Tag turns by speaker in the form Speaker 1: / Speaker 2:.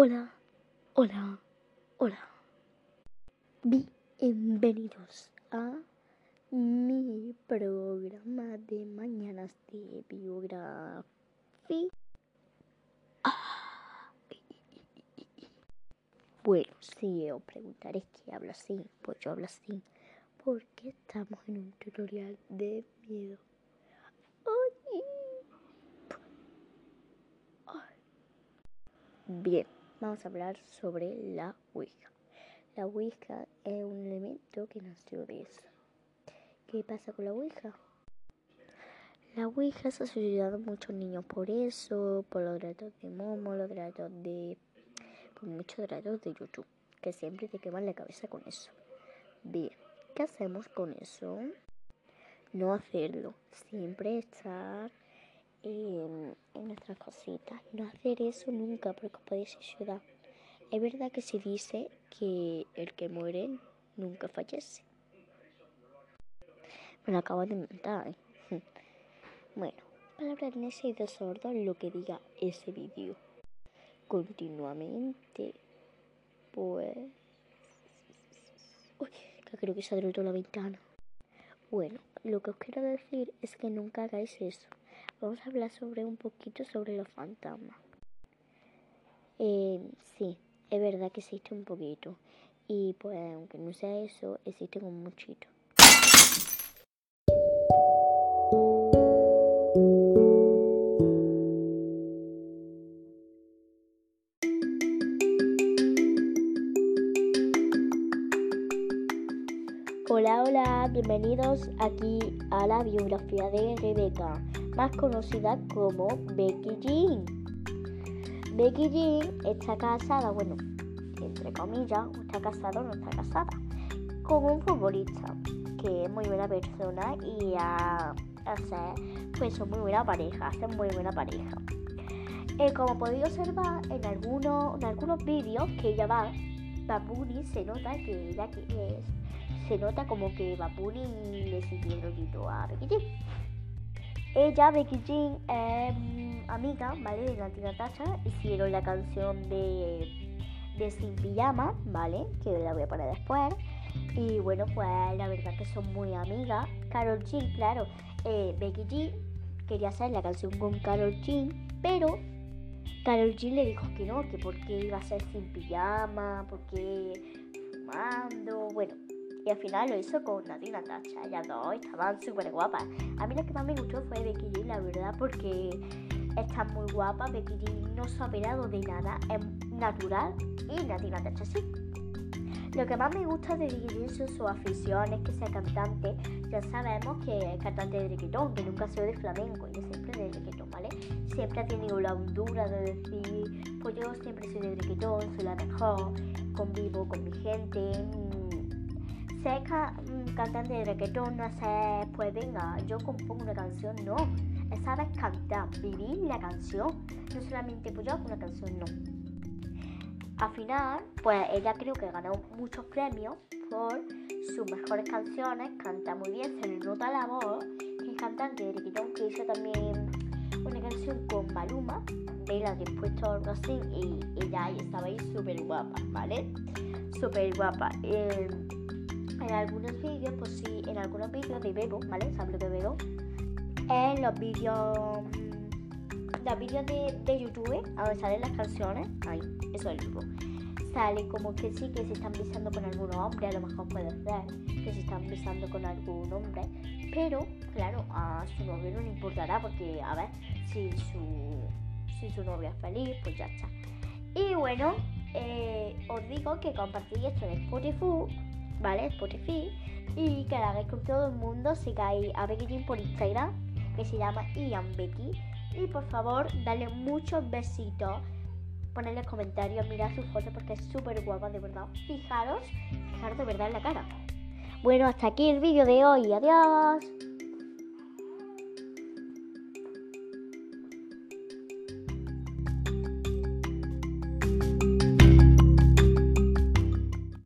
Speaker 1: Hola, hola, hola. Bienvenidos a mi programa de mañanas de biografía. Bueno, si os preguntaréis qué hablo así, pues yo hablo así porque estamos en un tutorial de miedo. Bien, vamos a hablar sobre la Ouija. La Ouija es un elemento que nació de eso. ¿Qué pasa con la Ouija? La Ouija se ha suicidado muchos niños por eso, por los datos de Momo, los datos de... por muchos datos de YouTube, que siempre te queman la cabeza con eso. Bien, ¿qué hacemos con eso? No hacerlo, siempre estar en, nuestras cositas. No hacer eso nunca porque podéis ayudar. Es verdad que se dice que el que muere nunca fallece. Me lo acabo de inventar. ¿eh? Bueno, palabra en ese de sordo lo que diga ese vídeo. Continuamente. Pues. Uy, que creo que se ha la ventana. Bueno, lo que os quiero decir es que nunca hagáis eso vamos a hablar sobre un poquito sobre los fantasmas. Eh, sí, es verdad que existe un poquito. Y pues aunque no sea eso, existe un muchito. Hola, hola, bienvenidos aquí a la biografía de Rebeca más conocida como Becky Jean. Becky Jean está casada, bueno, entre comillas, está casada o no está casada, con un futbolista que es muy buena persona y a pues son muy buena pareja, hacen muy buena pareja. Eh, como podéis observar en algunos, en algunos vídeos que ella va, Babuni se nota que ella que es, se nota como que Babuni le sigue el a Becky Jean. Ella, Becky Jean, mm, amiga, ¿vale? De Natina Natasha. Hicieron la canción de, de Sin Pijama, ¿vale? Que la voy a poner después. Y bueno, pues la verdad que son muy amigas. Carol Jean, claro. Eh, Becky Jean quería hacer la canción con Carol Jean, pero Carol Jean le dijo que no, que porque iba a ser sin pijama, porque fumando. Bueno, y al final lo hizo con Nati Natasha. Ellas dos estaban súper guapas. A mí lo que más me gustó fue Becky G, la verdad, porque está muy guapa. Becky G no se ha operado de nada, es natural. Y Nati Natasha sí. Lo que más me gusta de Becky G son sus aficiones, que sea cantante. Ya sabemos que es cantante de reggaetón, que nunca ha sido de flamenco, y siempre de reggaetón, ¿vale? Siempre ha tenido la hondura de decir, pues yo siempre soy de reggaetón, soy la mejor, convivo con mi gente ser mm, cantante de reggaetón no es, pues venga, yo compongo una canción, no. Es saber cantar, vivir la canción. No solamente pues yo hago una canción, no. Al final, pues ella creo que ganó muchos premios por sus mejores canciones, canta muy bien, se le nota la voz. Es cantante de reggaetón que hizo también una canción con Maluma, de la dispuesto algo así, y ella estaba ahí súper guapa, ¿vale? Súper guapa. Eh, en algunos vídeos, pues sí, en algunos vídeos de Bebo, ¿vale? ¿Sabes que Bebo? En los vídeos, mm, los vídeos de, de YouTube, donde salen las canciones, ahí, eso es el Bebo. Sale como que sí, que se están besando con algún hombre, a lo mejor puede ser que se están besando con algún hombre, pero claro, a su novio no le importará porque, a ver, si su, si su novia es feliz, pues ya está. Y bueno, eh, os digo que compartí esto en Spotify ¿vale? Spotify. Y que la hagáis con todo el mundo. Sigáis a Becky por Instagram, que se llama Ian Becky. Y por favor, dale muchos besitos. Ponerle comentarios, mirad su foto porque es súper guapa, de verdad. Fijaros, fijaros de verdad en la cara. Bueno, hasta aquí el vídeo de hoy. Adiós.